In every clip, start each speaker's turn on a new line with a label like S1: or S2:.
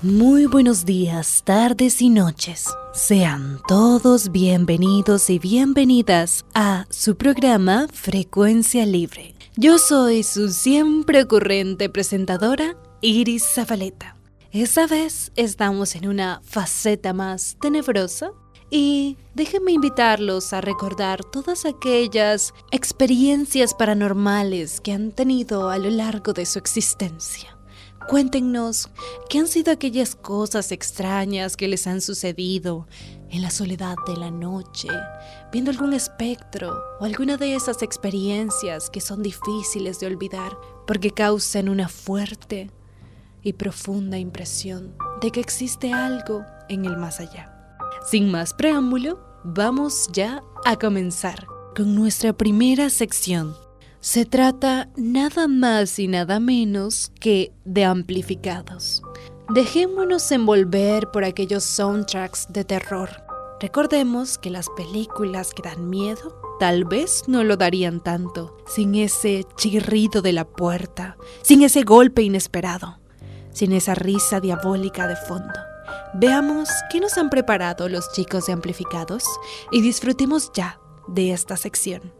S1: Muy buenos días, tardes y noches. Sean todos bienvenidos y bienvenidas a su programa Frecuencia Libre. Yo soy su siempre ocurrente presentadora, Iris Zabaleta. Esta vez estamos en una faceta más tenebrosa y déjenme invitarlos a recordar todas aquellas experiencias paranormales que han tenido a lo largo de su existencia. Cuéntenos qué han sido aquellas cosas extrañas que les han sucedido en la soledad de la noche, viendo algún espectro o alguna de esas experiencias que son difíciles de olvidar porque causan una fuerte y profunda impresión de que existe algo en el más allá. Sin más preámbulo, vamos ya a comenzar con nuestra primera sección se trata nada más y nada menos que de amplificados. Dejémonos envolver por aquellos soundtracks de terror. Recordemos que las películas que dan miedo tal vez no lo darían tanto sin ese chirrido de la puerta, sin ese golpe inesperado, sin esa risa diabólica de fondo. Veamos qué nos han preparado los chicos de amplificados y disfrutemos ya de esta sección.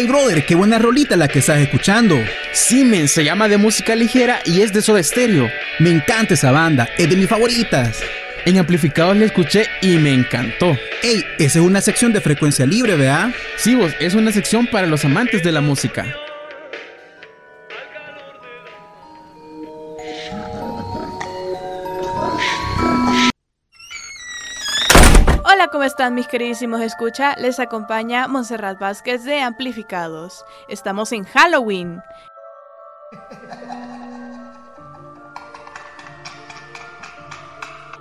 S2: Hey brother, qué buena rolita la que estás escuchando.
S3: Simen se llama de música ligera y es de Soda Stereo.
S2: Me encanta esa banda, es de mis favoritas.
S3: En amplificados la escuché y me encantó.
S2: Ey, esa es una sección de frecuencia libre, ¿verdad?
S3: Sí, vos, es una sección para los amantes de la música.
S4: ¿Cómo están mis queridísimos escucha? Les acompaña Montserrat Vázquez de Amplificados. Estamos en Halloween.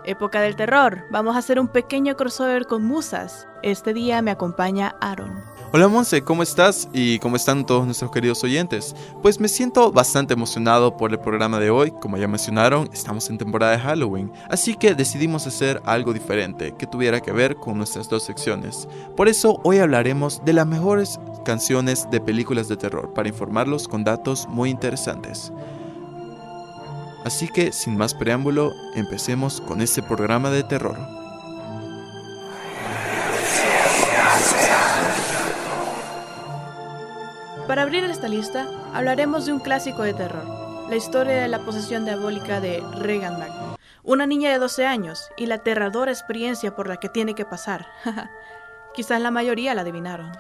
S4: Época del terror. Vamos a hacer un pequeño crossover con musas. Este día me acompaña Aaron.
S5: Hola Monse, ¿cómo estás? ¿Y cómo están todos nuestros queridos oyentes? Pues me siento bastante emocionado por el programa de hoy. Como ya mencionaron, estamos en temporada de Halloween, así que decidimos hacer algo diferente que tuviera que ver con nuestras dos secciones. Por eso hoy hablaremos de las mejores canciones de películas de terror para informarlos con datos muy interesantes. Así que sin más preámbulo, empecemos con este programa de terror.
S4: Para abrir esta lista, hablaremos de un clásico de terror, la historia de la posesión diabólica de Regan Magnum, una niña de 12 años y la aterradora experiencia por la que tiene que pasar. Quizás la mayoría la adivinaron.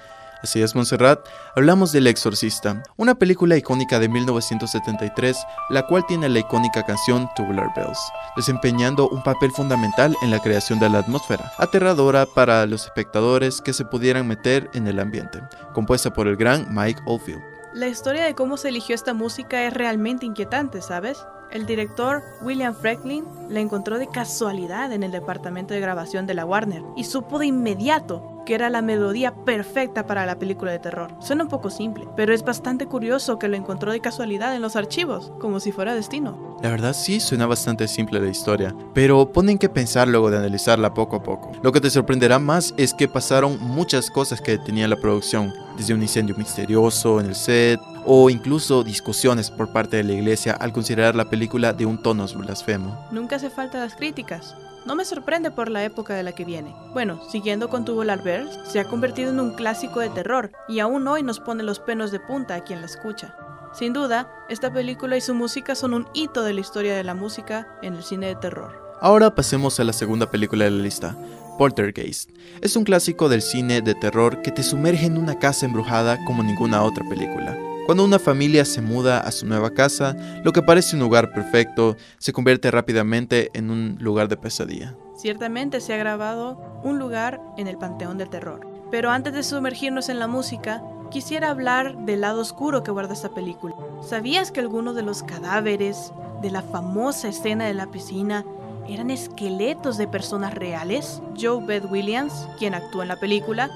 S5: Así es, Montserrat. Hablamos del Exorcista, una película icónica de 1973, la cual tiene la icónica canción Tubular Bells, desempeñando un papel fundamental en la creación de la atmósfera, aterradora para los espectadores que se pudieran meter en el ambiente, compuesta por el gran Mike Oldfield.
S4: La historia de cómo se eligió esta música es realmente inquietante, ¿sabes? El director William Franklin la encontró de casualidad en el departamento de grabación de la Warner y supo de inmediato que era la melodía perfecta para la película de terror. Suena un poco simple, pero es bastante curioso que lo encontró de casualidad en los archivos, como si fuera destino.
S5: La verdad sí, suena bastante simple la historia, pero ponen que pensar luego de analizarla poco a poco. Lo que te sorprenderá más es que pasaron muchas cosas que tenía la producción, desde un incendio misterioso en el set, o incluso discusiones por parte de la iglesia al considerar la película de un tono blasfemo.
S4: Nunca hace falta las críticas. No me sorprende por la época de la que viene. Bueno, siguiendo con Tubular Bells, se ha convertido en un clásico de terror y aún hoy nos pone los penos de punta a quien la escucha. Sin duda, esta película y su música son un hito de la historia de la música en el cine de terror.
S5: Ahora pasemos a la segunda película de la lista, Poltergeist. Es un clásico del cine de terror que te sumerge en una casa embrujada como ninguna otra película. Cuando una familia se muda a su nueva casa, lo que parece un lugar perfecto se convierte rápidamente en un lugar de pesadilla.
S4: Ciertamente se ha grabado un lugar en el Panteón del Terror. Pero antes de sumergirnos en la música, quisiera hablar del lado oscuro que guarda esta película. ¿Sabías que algunos de los cadáveres de la famosa escena de la piscina eran esqueletos de personas reales? Joe Beth Williams, quien actúa en la película,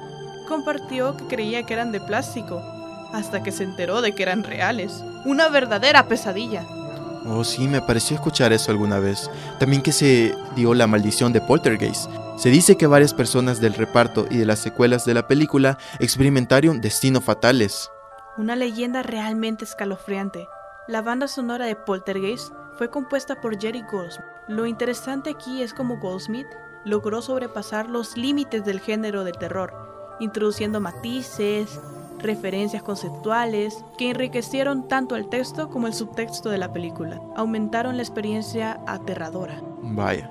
S4: compartió que creía que eran de plástico, hasta que se enteró de que eran reales. Una verdadera pesadilla.
S5: Oh, sí, me pareció escuchar eso alguna vez. También que se dio la maldición de Poltergeist. Se dice que varias personas del reparto y de las secuelas de la película experimentaron destinos fatales.
S4: Una leyenda realmente escalofriante. La banda sonora de Poltergeist fue compuesta por Jerry Goldsmith. Lo interesante aquí es cómo Goldsmith logró sobrepasar los límites del género de terror, introduciendo matices, referencias conceptuales que enriquecieron tanto el texto como el subtexto de la película. Aumentaron la experiencia aterradora.
S5: Vaya,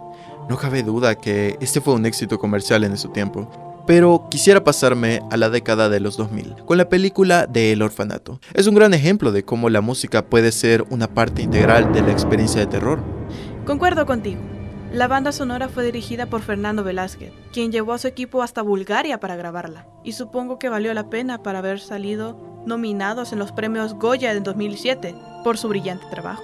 S5: no cabe duda que este fue un éxito comercial en su tiempo. Pero quisiera pasarme a la década de los 2000, con la película de El Orfanato. Es un gran ejemplo de cómo la música puede ser una parte integral de la experiencia de terror.
S4: Concuerdo contigo. La banda sonora fue dirigida por Fernando Velázquez, quien llevó a su equipo hasta Bulgaria para grabarla, y supongo que valió la pena para haber salido nominados en los premios Goya del 2007 por su brillante trabajo.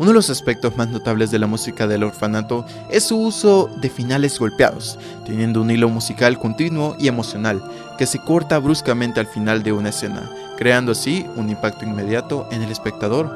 S5: Uno de los aspectos más notables de la música del orfanato es su uso de finales golpeados, teniendo un hilo musical continuo y emocional que se corta bruscamente al final de una escena, creando así un impacto inmediato en el espectador.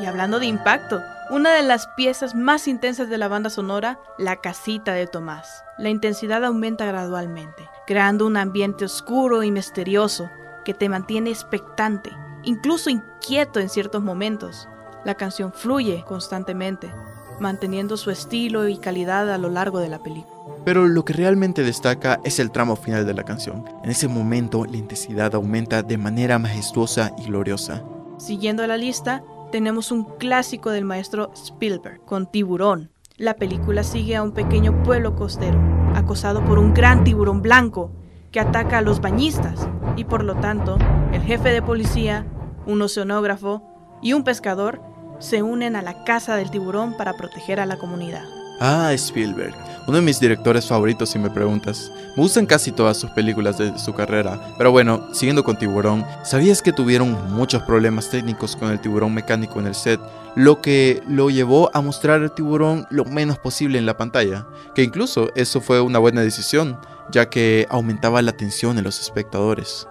S4: Y hablando de impacto, una de las piezas más intensas de la banda sonora, La casita de Tomás. La intensidad aumenta gradualmente, creando un ambiente oscuro y misterioso que te mantiene expectante, incluso inquieto en ciertos momentos. La canción fluye constantemente, manteniendo su estilo y calidad a lo largo de la película.
S5: Pero lo que realmente destaca es el tramo final de la canción. En ese momento la intensidad aumenta de manera majestuosa y gloriosa.
S4: Siguiendo la lista, tenemos un clásico del maestro Spielberg, con Tiburón. La película sigue a un pequeño pueblo costero, acosado por un gran tiburón blanco que ataca a los bañistas y por lo tanto el jefe de policía, un oceanógrafo y un pescador se unen a la casa del tiburón para proteger a la comunidad.
S5: Ah, Spielberg, uno de mis directores favoritos si me preguntas. Me gustan casi todas sus películas de su carrera, pero bueno, siguiendo con Tiburón, ¿sabías que tuvieron muchos problemas técnicos con el tiburón mecánico en el set? Lo que lo llevó a mostrar al tiburón lo menos posible en la pantalla, que incluso eso fue una buena decisión, ya que aumentaba la tensión en los espectadores.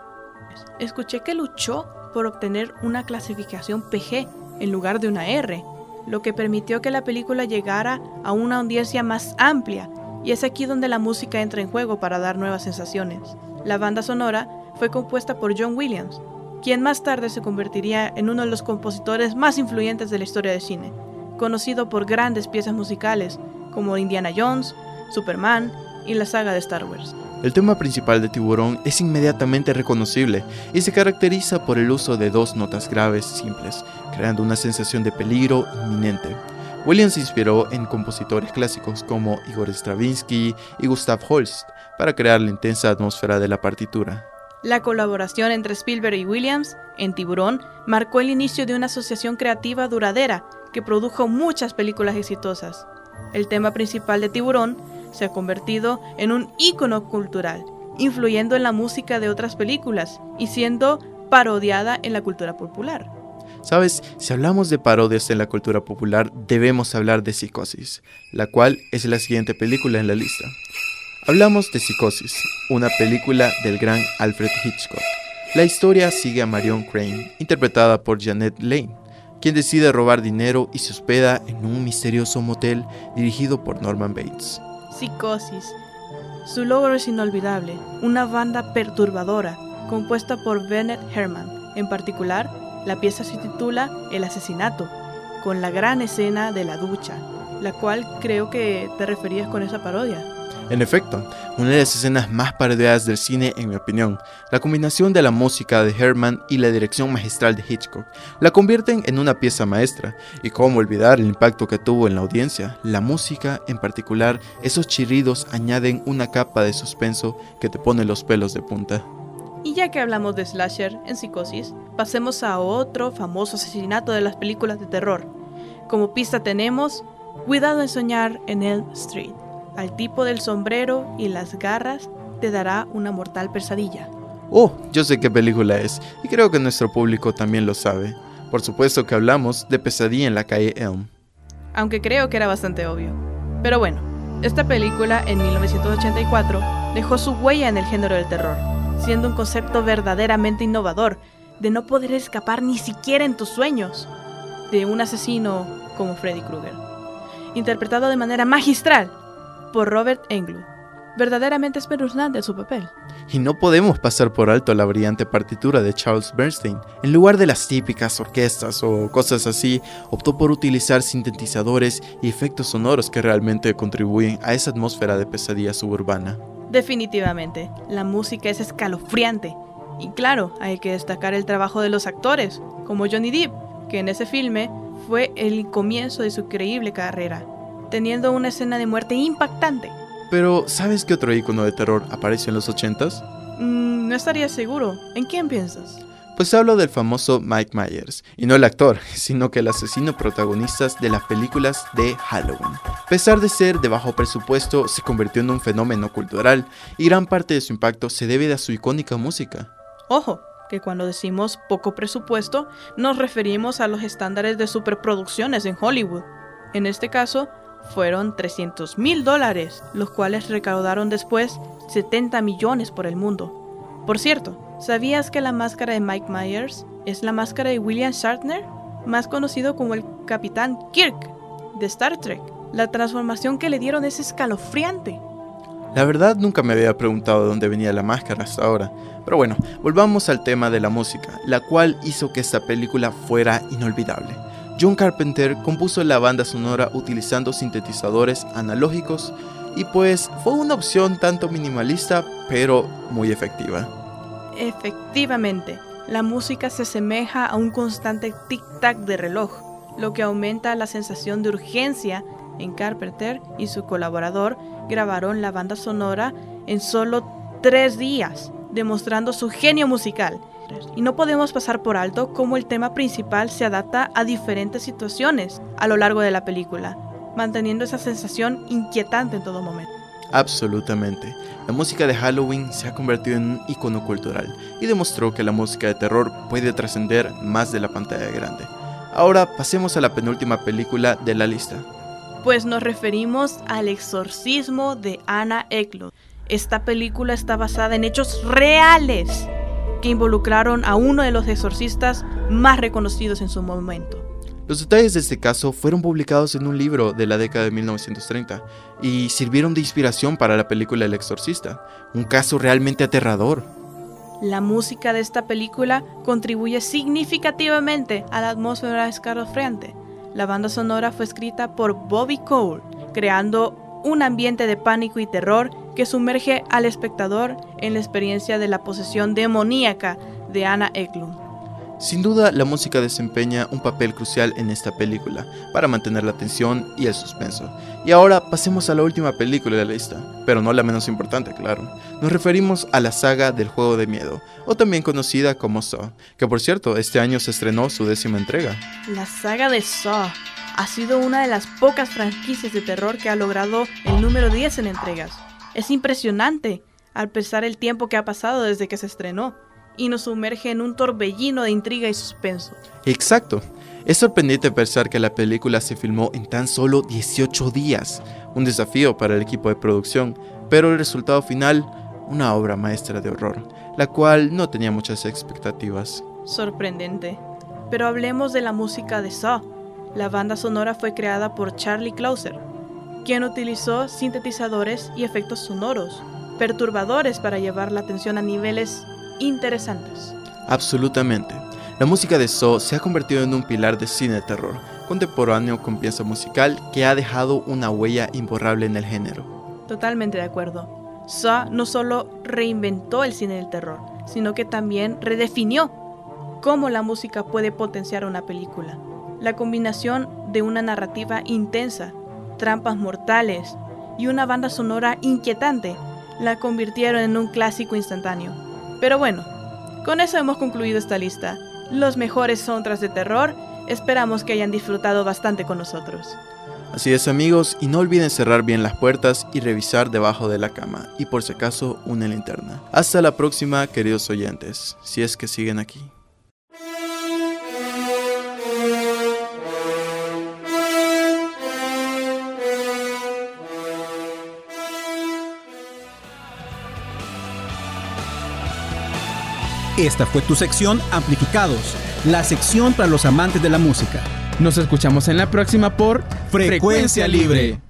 S4: Escuché que luchó por obtener una clasificación PG en lugar de una R, lo que permitió que la película llegara a una audiencia más amplia, y es aquí donde la música entra en juego para dar nuevas sensaciones. La banda sonora fue compuesta por John Williams, quien más tarde se convertiría en uno de los compositores más influyentes de la historia del cine, conocido por grandes piezas musicales como Indiana Jones, Superman y la saga de Star Wars.
S5: El tema principal de Tiburón es inmediatamente reconocible y se caracteriza por el uso de dos notas graves simples, creando una sensación de peligro inminente. Williams se inspiró en compositores clásicos como Igor Stravinsky y Gustav Holst para crear la intensa atmósfera de la partitura.
S4: La colaboración entre Spielberg y Williams en Tiburón marcó el inicio de una asociación creativa duradera que produjo muchas películas exitosas. El tema principal de Tiburón se ha convertido en un ícono cultural, influyendo en la música de otras películas y siendo parodiada en la cultura popular.
S5: Sabes, si hablamos de parodias en la cultura popular, debemos hablar de Psicosis, la cual es la siguiente película en la lista. Hablamos de Psicosis, una película del gran Alfred Hitchcock. La historia sigue a Marion Crane, interpretada por Janet Lane, quien decide robar dinero y se hospeda en un misterioso motel dirigido por Norman Bates.
S4: Psicosis. Su logro es inolvidable, una banda perturbadora, compuesta por Bennett Herman. En particular, la pieza se titula El asesinato, con la gran escena de la ducha, la cual creo que te referías con esa parodia.
S5: En efecto, una de las escenas más parodiadas del cine en mi opinión, la combinación de la música de Herman y la dirección magistral de Hitchcock la convierten en una pieza maestra, y cómo olvidar el impacto que tuvo en la audiencia, la música, en particular, esos chirridos añaden una capa de suspenso que te pone los pelos de punta.
S4: Y ya que hablamos de slasher en psicosis, pasemos a otro famoso asesinato de las películas de terror. Como pista tenemos Cuidado en soñar en Elm Street. Al tipo del sombrero y las garras te dará una mortal pesadilla.
S5: Oh, yo sé qué película es, y creo que nuestro público también lo sabe. Por supuesto que hablamos de Pesadilla en la calle Elm.
S4: Aunque creo que era bastante obvio. Pero bueno, esta película en 1984 dejó su huella en el género del terror, siendo un concepto verdaderamente innovador, de no poder escapar ni siquiera en tus sueños, de un asesino como Freddy Krueger, interpretado de manera magistral por Robert Englund verdaderamente espeluznante su papel.
S5: Y no podemos pasar por alto la brillante partitura de Charles Bernstein. En lugar de las típicas orquestas o cosas así, optó por utilizar sintetizadores y efectos sonoros que realmente contribuyen a esa atmósfera de pesadilla suburbana.
S4: Definitivamente, la música es escalofriante. Y claro, hay que destacar el trabajo de los actores, como Johnny Depp, que en ese filme fue el comienzo de su increíble carrera, teniendo una escena de muerte impactante
S5: pero, ¿sabes qué otro icono de terror apareció en los 80s?
S4: Mm, no estaría seguro. ¿En quién piensas?
S5: Pues hablo del famoso Mike Myers, y no el actor, sino que el asesino protagonista de las películas de Halloween. A pesar de ser de bajo presupuesto, se convirtió en un fenómeno cultural, y gran parte de su impacto se debe a su icónica música.
S4: Ojo, que cuando decimos poco presupuesto, nos referimos a los estándares de superproducciones en Hollywood. En este caso, fueron 300 mil dólares, los cuales recaudaron después 70 millones por el mundo. Por cierto, ¿sabías que la máscara de Mike Myers es la máscara de William Shatner, más conocido como el Capitán Kirk de Star Trek? La transformación que le dieron es escalofriante.
S5: La verdad nunca me había preguntado de dónde venía la máscara hasta ahora. Pero bueno, volvamos al tema de la música, la cual hizo que esta película fuera inolvidable. John Carpenter compuso la banda sonora utilizando sintetizadores analógicos y pues fue una opción tanto minimalista pero muy efectiva.
S4: Efectivamente, la música se asemeja a un constante tic-tac de reloj, lo que aumenta la sensación de urgencia en Carpenter y su colaborador grabaron la banda sonora en solo tres días, demostrando su genio musical y no podemos pasar por alto cómo el tema principal se adapta a diferentes situaciones a lo largo de la película, manteniendo esa sensación inquietante en todo momento.
S5: Absolutamente. La música de Halloween se ha convertido en un icono cultural y demostró que la música de terror puede trascender más de la pantalla grande. Ahora pasemos a la penúltima película de la lista.
S4: Pues nos referimos al exorcismo de Anna Eklund. Esta película está basada en hechos reales que involucraron a uno de los exorcistas más reconocidos en su momento.
S5: Los detalles de este caso fueron publicados en un libro de la década de 1930 y sirvieron de inspiración para la película El Exorcista, un caso realmente aterrador.
S4: La música de esta película contribuye significativamente a la atmósfera escalofriante. La banda sonora fue escrita por Bobby Cole, creando un ambiente de pánico y terror que sumerge al espectador en la experiencia de la posesión demoníaca de Anna Eklund.
S5: Sin duda, la música desempeña un papel crucial en esta película para mantener la tensión y el suspenso. Y ahora pasemos a la última película de la lista, pero no la menos importante, claro. Nos referimos a la saga del juego de miedo, o también conocida como Saw, que por cierto, este año se estrenó su décima entrega.
S4: La saga de Saw ha sido una de las pocas franquicias de terror que ha logrado el número 10 en entregas. Es impresionante al pensar el tiempo que ha pasado desde que se estrenó y nos sumerge en un torbellino de intriga y suspenso.
S5: Exacto. Es sorprendente pensar que la película se filmó en tan solo 18 días, un desafío para el equipo de producción, pero el resultado final, una obra maestra de horror, la cual no tenía muchas expectativas.
S4: Sorprendente. Pero hablemos de la música de Saw. La banda sonora fue creada por Charlie Clouser, quien utilizó sintetizadores y efectos sonoros, perturbadores para llevar la atención a niveles interesantes.
S5: Absolutamente. La música de Saw se ha convertido en un pilar de cine de terror contemporáneo con pieza musical que ha dejado una huella imborrable en el género.
S4: Totalmente de acuerdo. Saw no solo reinventó el cine del terror, sino que también redefinió cómo la música puede potenciar una película. La combinación de una narrativa intensa trampas mortales y una banda sonora inquietante la convirtieron en un clásico instantáneo. Pero bueno, con eso hemos concluido esta lista. Los mejores soundtracks de terror, esperamos que hayan disfrutado bastante con nosotros.
S5: Así es amigos, y no olviden cerrar bien las puertas y revisar debajo de la cama, y por si acaso una linterna. Hasta la próxima, queridos oyentes, si es que siguen aquí.
S2: Esta fue tu sección Amplificados, la sección para los amantes de la música.
S3: Nos escuchamos en la próxima por
S2: Frecuencia Libre.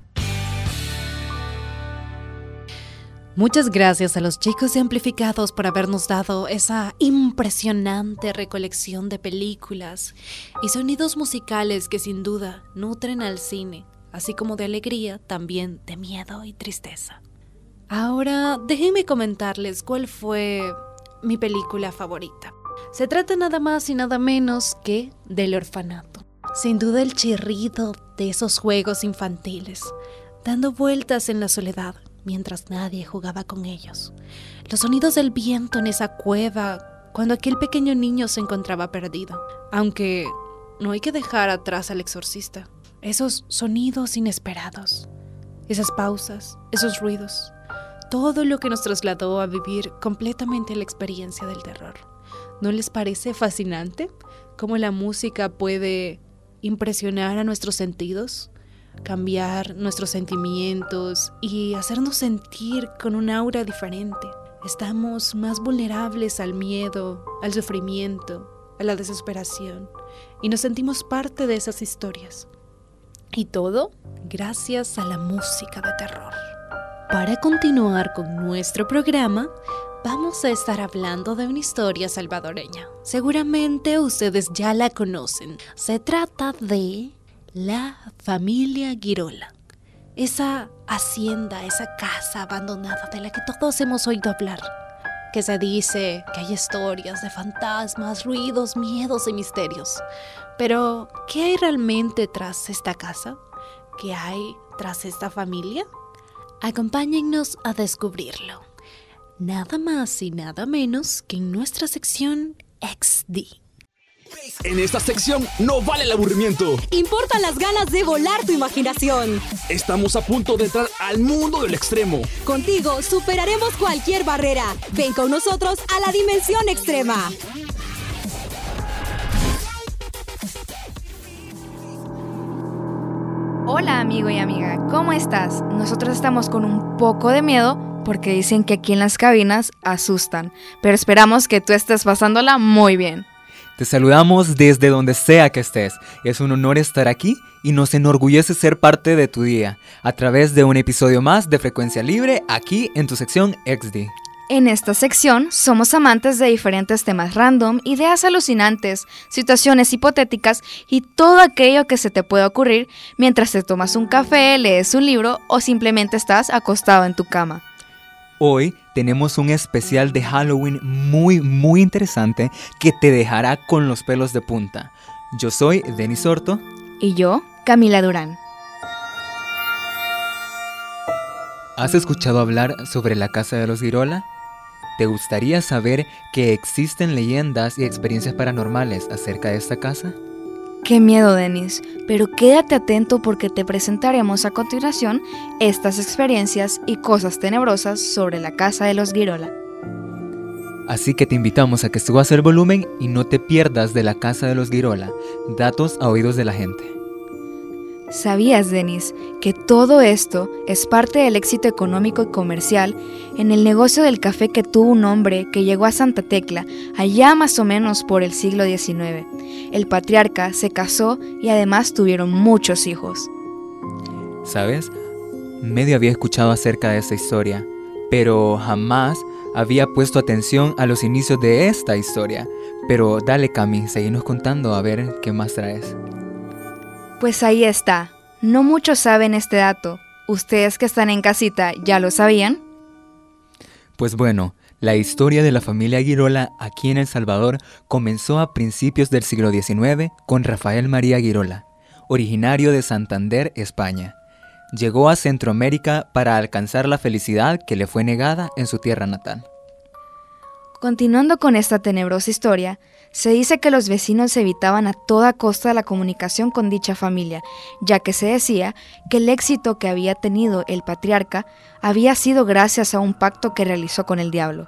S1: Muchas gracias a los chicos de Amplificados por habernos dado esa impresionante recolección de películas y sonidos musicales que sin duda nutren al cine, así como de alegría, también de miedo y tristeza. Ahora, déjenme comentarles cuál fue mi película favorita. Se trata nada más y nada menos que del orfanato. Sin duda el chirrido de esos juegos infantiles, dando vueltas en la soledad mientras nadie jugaba con ellos. Los sonidos del viento en esa cueva cuando aquel pequeño niño se encontraba perdido. Aunque no hay que dejar atrás al exorcista. Esos sonidos inesperados, esas pausas, esos ruidos, todo lo que nos trasladó a vivir completamente la experiencia del terror. ¿No les parece fascinante cómo la música puede impresionar a nuestros sentidos, cambiar nuestros sentimientos y hacernos sentir con un aura diferente? Estamos más vulnerables al miedo, al sufrimiento, a la desesperación y nos sentimos parte de esas historias. Y todo gracias a la música de terror. Para continuar con nuestro programa, vamos a estar hablando de una historia salvadoreña. Seguramente ustedes ya la conocen. Se trata de la familia Girola. Esa hacienda, esa casa abandonada de la que todos hemos oído hablar. Que se dice que hay historias de fantasmas, ruidos, miedos y misterios. Pero, ¿qué hay realmente tras esta casa? ¿Qué hay tras esta familia? Acompáñennos a descubrirlo. Nada más y nada menos que en nuestra sección XD.
S6: En esta sección no vale el aburrimiento.
S7: Importan las ganas de volar tu imaginación.
S6: Estamos a punto de entrar al mundo del extremo.
S7: Contigo superaremos cualquier barrera. Ven con nosotros a la dimensión extrema.
S8: Hola amigo y amiga, ¿cómo estás? Nosotros estamos con un poco de miedo porque dicen que aquí en las cabinas asustan, pero esperamos que tú estés pasándola muy bien.
S9: Te saludamos desde donde sea que estés. Es un honor estar aquí y nos enorgullece ser parte de tu día a través de un episodio más de Frecuencia Libre aquí en tu sección XD.
S8: En esta sección somos amantes de diferentes temas random, ideas alucinantes, situaciones hipotéticas y todo aquello que se te pueda ocurrir mientras te tomas un café, lees un libro o simplemente estás acostado en tu cama.
S9: Hoy tenemos un especial de Halloween muy muy interesante que te dejará con los pelos de punta. Yo soy Denis Orto.
S8: Y yo, Camila Durán.
S9: ¿Has escuchado hablar sobre la casa de los Girola? ¿Te gustaría saber que existen leyendas y experiencias paranormales acerca de esta casa?
S8: Qué miedo, Denis, pero quédate atento porque te presentaremos a continuación estas experiencias y cosas tenebrosas sobre la casa de los Girola.
S9: Así que te invitamos a que subas el volumen y no te pierdas de la casa de los Girola, datos a oídos de la gente.
S8: ¿Sabías, Denis, que todo esto es parte del éxito económico y comercial en el negocio del café que tuvo un hombre que llegó a Santa Tecla allá más o menos por el siglo XIX? El patriarca se casó y además tuvieron muchos hijos.
S9: ¿Sabes? Medio había escuchado acerca de esta historia, pero jamás había puesto atención a los inicios de esta historia. Pero dale, Cami, seguimos contando a ver qué más traes.
S8: Pues ahí está. No muchos saben este dato. ¿Ustedes que están en casita ya lo sabían?
S9: Pues bueno, la historia de la familia Girola aquí en El Salvador comenzó a principios del siglo XIX con Rafael María Girola, originario de Santander, España. Llegó a Centroamérica para alcanzar la felicidad que le fue negada en su tierra natal.
S8: Continuando con esta tenebrosa historia, Se dice que los vecinos evitaban a toda costa la comunicación con dicha familia, ya que se decía que el éxito que había tenido el patriarca había sido gracias a un pacto que realizó con el diablo.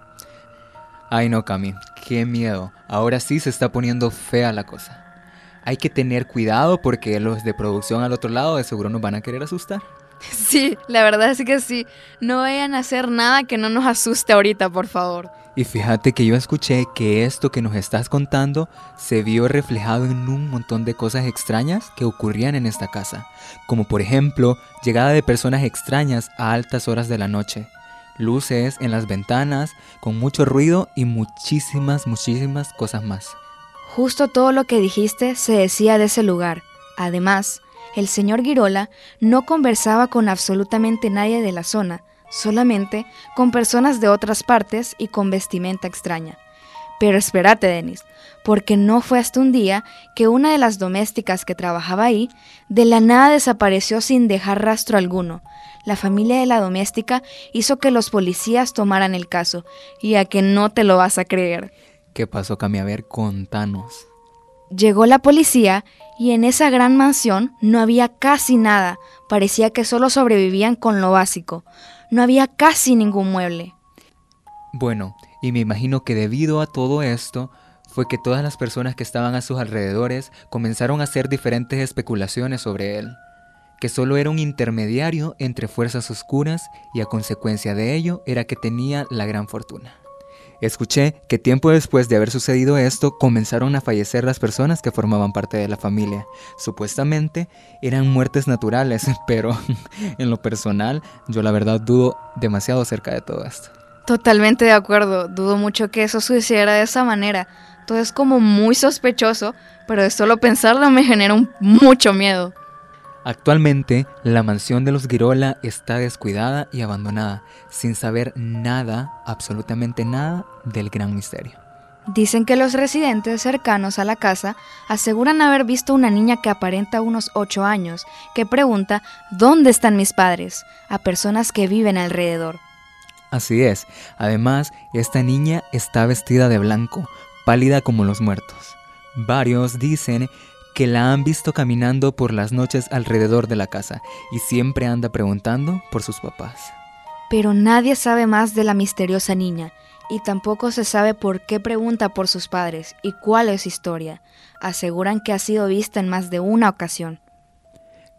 S9: Ay no, Cami, qué miedo. Ahora sí se está poniendo fea la cosa. Hay que tener cuidado porque los de producción al otro lado de seguro nos van a querer asustar.
S8: Sí, la verdad es que sí. No vayan a hacer nada que no nos asuste ahorita, por favor.
S9: Y fíjate que yo escuché que esto que nos estás contando se vio reflejado en un montón de cosas extrañas que ocurrían en esta casa, como por ejemplo llegada de personas extrañas a altas horas de la noche, luces en las ventanas, con mucho ruido y muchísimas, muchísimas cosas más.
S8: Justo todo lo que dijiste se decía de ese lugar. Además, el señor Girola no conversaba con absolutamente nadie de la zona, solamente con personas de otras partes y con vestimenta extraña. Pero espérate, Denis, porque no fue hasta un día que una de las domésticas que trabajaba ahí de la nada desapareció sin dejar rastro alguno. La familia de la doméstica hizo que los policías tomaran el caso, y a que no te lo vas a creer.
S9: ¿Qué pasó, Cami? A ver, contanos.
S8: Llegó la policía y en esa gran mansión no había casi nada, parecía que solo sobrevivían con lo básico no había casi ningún mueble.
S9: Bueno, y me imagino que debido a todo esto, fue que todas las personas que estaban a sus alrededores comenzaron a hacer diferentes especulaciones sobre él, que solo era un intermediario entre fuerzas oscuras y a consecuencia de ello era que tenía la gran fortuna. Escuché que tiempo después de haber sucedido esto comenzaron a fallecer las personas que formaban parte de la familia. Supuestamente eran muertes naturales, pero en lo personal yo la verdad dudo demasiado acerca de todo esto.
S8: Totalmente de acuerdo, dudo mucho que eso sucediera de esa manera. Todo es como muy sospechoso, pero de solo pensarlo me genera mucho miedo.
S9: Actualmente, la mansión de los Girola está descuidada y abandonada, sin saber nada, absolutamente nada, del gran misterio.
S8: Dicen que los residentes cercanos a la casa aseguran haber visto una niña que aparenta unos 8 años, que pregunta ¿Dónde están mis padres? a personas que viven alrededor.
S9: Así es, además, esta niña está vestida de blanco, pálida como los muertos. Varios dicen que la han visto caminando por las noches alrededor de la casa y siempre anda preguntando por sus papás.
S8: Pero nadie sabe más de la misteriosa niña y tampoco se sabe por qué pregunta por sus padres y cuál es su historia. Aseguran que ha sido vista en más de una ocasión.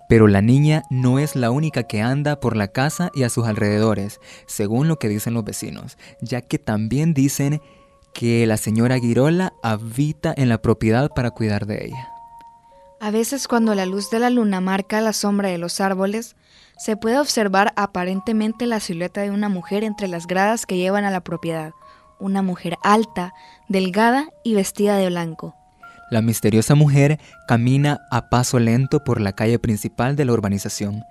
S9: Pero la niña no es la única que anda por la casa y a sus alrededores, según lo que dicen los vecinos, ya que también dicen que la señora Girola habita en la propiedad para cuidar de ella.
S8: A veces cuando la luz de la luna marca la sombra de los árboles, se puede observar aparentemente la silueta de una mujer entre las gradas que llevan a la propiedad, una mujer alta, delgada y vestida de blanco.
S9: La misteriosa mujer camina a paso lento por la calle principal de la urbanización,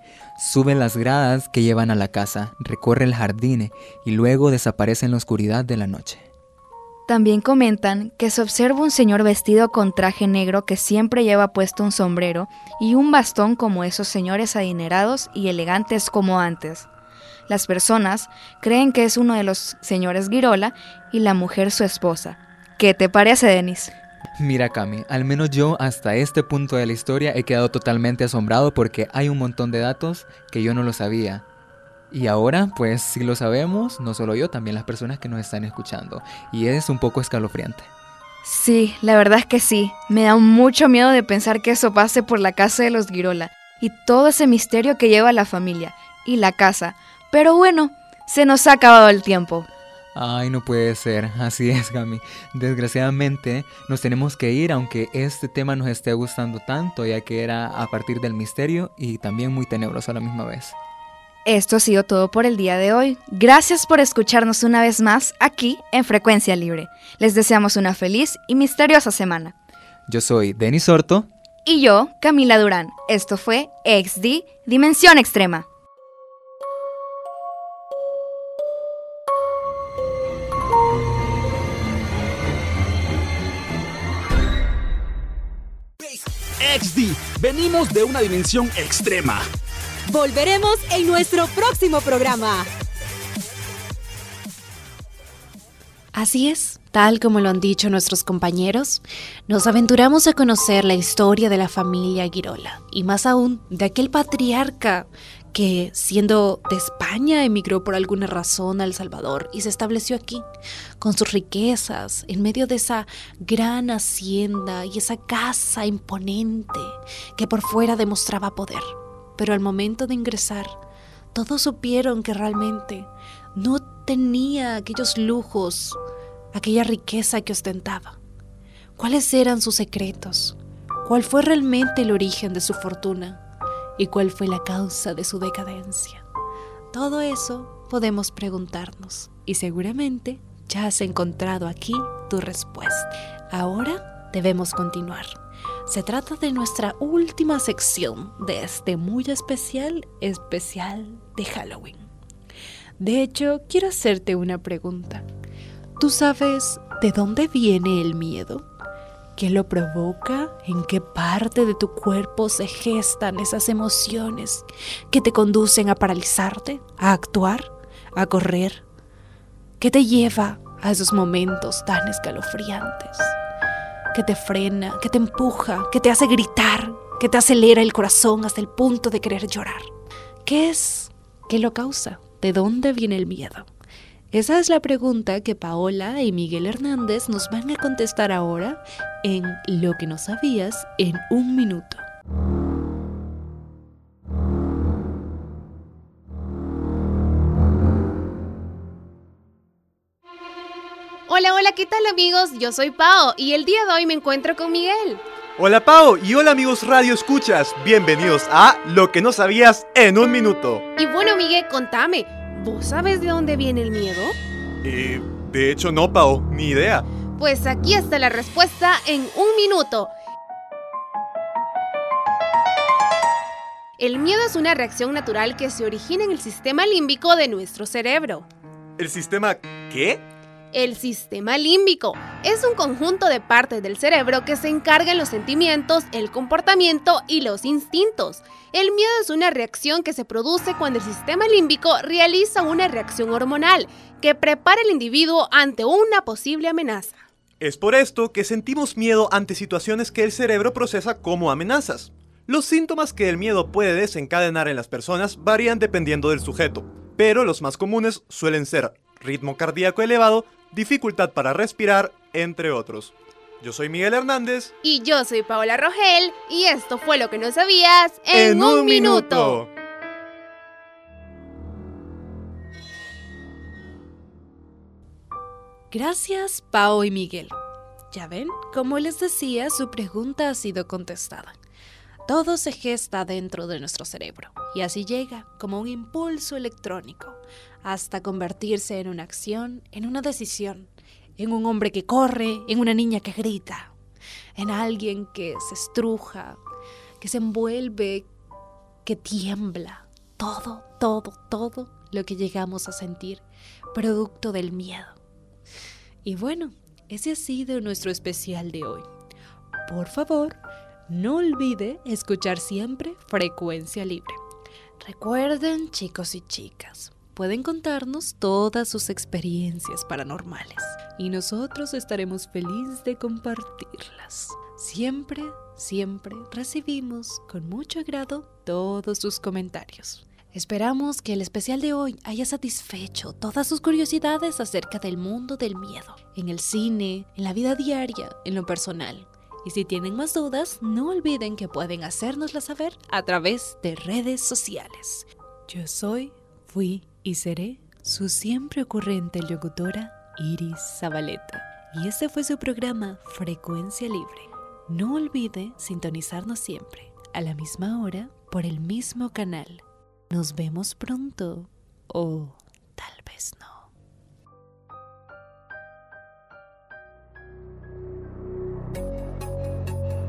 S9: sube las gradas que llevan a la casa, recorre el jardín y luego desaparece en la oscuridad de la noche.
S8: También comentan que se observa un señor vestido con traje negro que siempre lleva puesto un sombrero y un bastón como esos señores adinerados y elegantes como antes. Las personas creen que es uno de los señores Girola y la mujer su esposa. ¿Qué te parece, Denis?
S9: Mira, Cami, al menos yo hasta este punto de la historia he quedado totalmente asombrado porque hay un montón de datos que yo no lo sabía. Y ahora, pues si lo sabemos, no solo yo, también las personas que nos están escuchando. Y es un poco escalofriante.
S8: Sí, la verdad es que sí. Me da mucho miedo de pensar que eso pase por la casa de los Girola y todo ese misterio que lleva la familia y la casa. Pero bueno, se nos ha acabado el tiempo.
S9: Ay, no puede ser. Así es, Gami. Desgraciadamente nos tenemos que ir, aunque este tema nos esté gustando tanto, ya que era a partir del misterio y también muy tenebroso a la misma vez.
S8: Esto ha sido todo por el día de hoy. Gracias por escucharnos una vez más aquí en Frecuencia Libre. Les deseamos una feliz y misteriosa semana.
S9: Yo soy Denis Orto.
S8: Y yo, Camila Durán. Esto fue XD Dimensión Extrema.
S10: XD, venimos de una dimensión extrema.
S11: Volveremos en nuestro próximo programa.
S1: Así es, Tal como lo han dicho nuestros compañeros, nos aventuramos a conocer la historia de la familia Girola y más aún de aquel patriarca que, siendo de España, emigró por alguna razón a El Salvador y se estableció aquí, con sus riquezas, en medio de esa gran hacienda y esa casa imponente que por fuera demostraba poder. Pero al momento de ingresar, todos supieron que realmente no tenía aquellos lujos, aquella riqueza que ostentaba. ¿Cuáles eran sus secretos? ¿Cuál fue realmente el origen de su fortuna? y cuál fue la causa de su decadencia. Todo eso podemos preguntarnos y seguramente ya has encontrado aquí tu respuesta. Ahora debemos continuar. Se trata de nuestra última sección de este muy especial especial de Halloween. De hecho, quiero hacerte una pregunta. ¿Tú sabes de dónde viene el miedo? ¿Qué lo provoca? ¿En qué parte de tu cuerpo se gestan esas emociones que te conducen a paralizarte, a actuar, a correr? ¿Qué te lleva a esos momentos tan escalofriantes? ¿Qué te frena, que te empuja, que te hace gritar, que te acelera el corazón hasta el punto de querer llorar? ¿Qué es? ¿Qué lo causa? ¿De dónde viene el miedo? Esa es la pregunta que Paola y Miguel Hernández nos van a contestar ahora en Lo que no sabías en un minuto.
S12: Hola, hola, ¿qué tal amigos? Yo soy Pao y el día de hoy me encuentro con Miguel.
S13: Hola Pao y hola amigos Radio Escuchas, bienvenidos a Lo que no sabías en un minuto.
S12: Y bueno Miguel, contame, ¿vos sabes de dónde viene el miedo?
S13: Eh, de hecho no Pao, ni idea.
S12: Pues aquí está la respuesta en un minuto. El miedo es una reacción natural que se origina en el sistema límbico de nuestro cerebro.
S13: ¿El sistema qué?
S12: El sistema límbico es un conjunto de partes del cerebro que se encargan los sentimientos, el comportamiento y los instintos. El miedo es una reacción que se produce cuando el sistema límbico realiza una reacción hormonal que prepara al individuo ante una posible amenaza.
S13: Es por esto que sentimos miedo ante situaciones que el cerebro procesa como amenazas. Los síntomas que el miedo puede desencadenar en las personas varían dependiendo del sujeto, pero los más comunes suelen ser ritmo cardíaco elevado, dificultad para respirar, entre otros. Yo soy Miguel Hernández.
S12: Y yo soy Paola Rogel. Y esto fue lo que no sabías en, un, minuto.
S1: Gracias, Pao y Miguel. Ya ven, como les decía, su pregunta ha sido contestada. Todo se gesta dentro de nuestro cerebro y así llega como un impulso electrónico hasta convertirse en una acción, en una decisión, en un hombre que corre, en una niña que grita, en alguien que se estruja, que se envuelve, que tiembla. Todo, todo, todo lo que llegamos a sentir producto del miedo. Y bueno, ese ha sido nuestro especial de hoy. Por favor, no olvide escuchar siempre Frecuencia Libre. Recuerden, chicos y chicas, pueden contarnos todas sus experiencias paranormales y nosotros estaremos felices de compartirlas. Siempre, siempre recibimos con mucho agrado todos sus comentarios. Esperamos que el especial de hoy haya satisfecho todas sus curiosidades acerca del mundo del miedo, en el cine, en la vida diaria, en lo personal. Y si tienen más dudas, no olviden que pueden hacérnoslas saber a través de redes sociales. Yo soy, fui y seré su siempre ocurrente locutora Iris Zabaleta. Y este fue su programa Frecuencia Libre. No olvide sintonizarnos siempre, a la misma hora, por el mismo canal. Nos vemos pronto o tal vez no.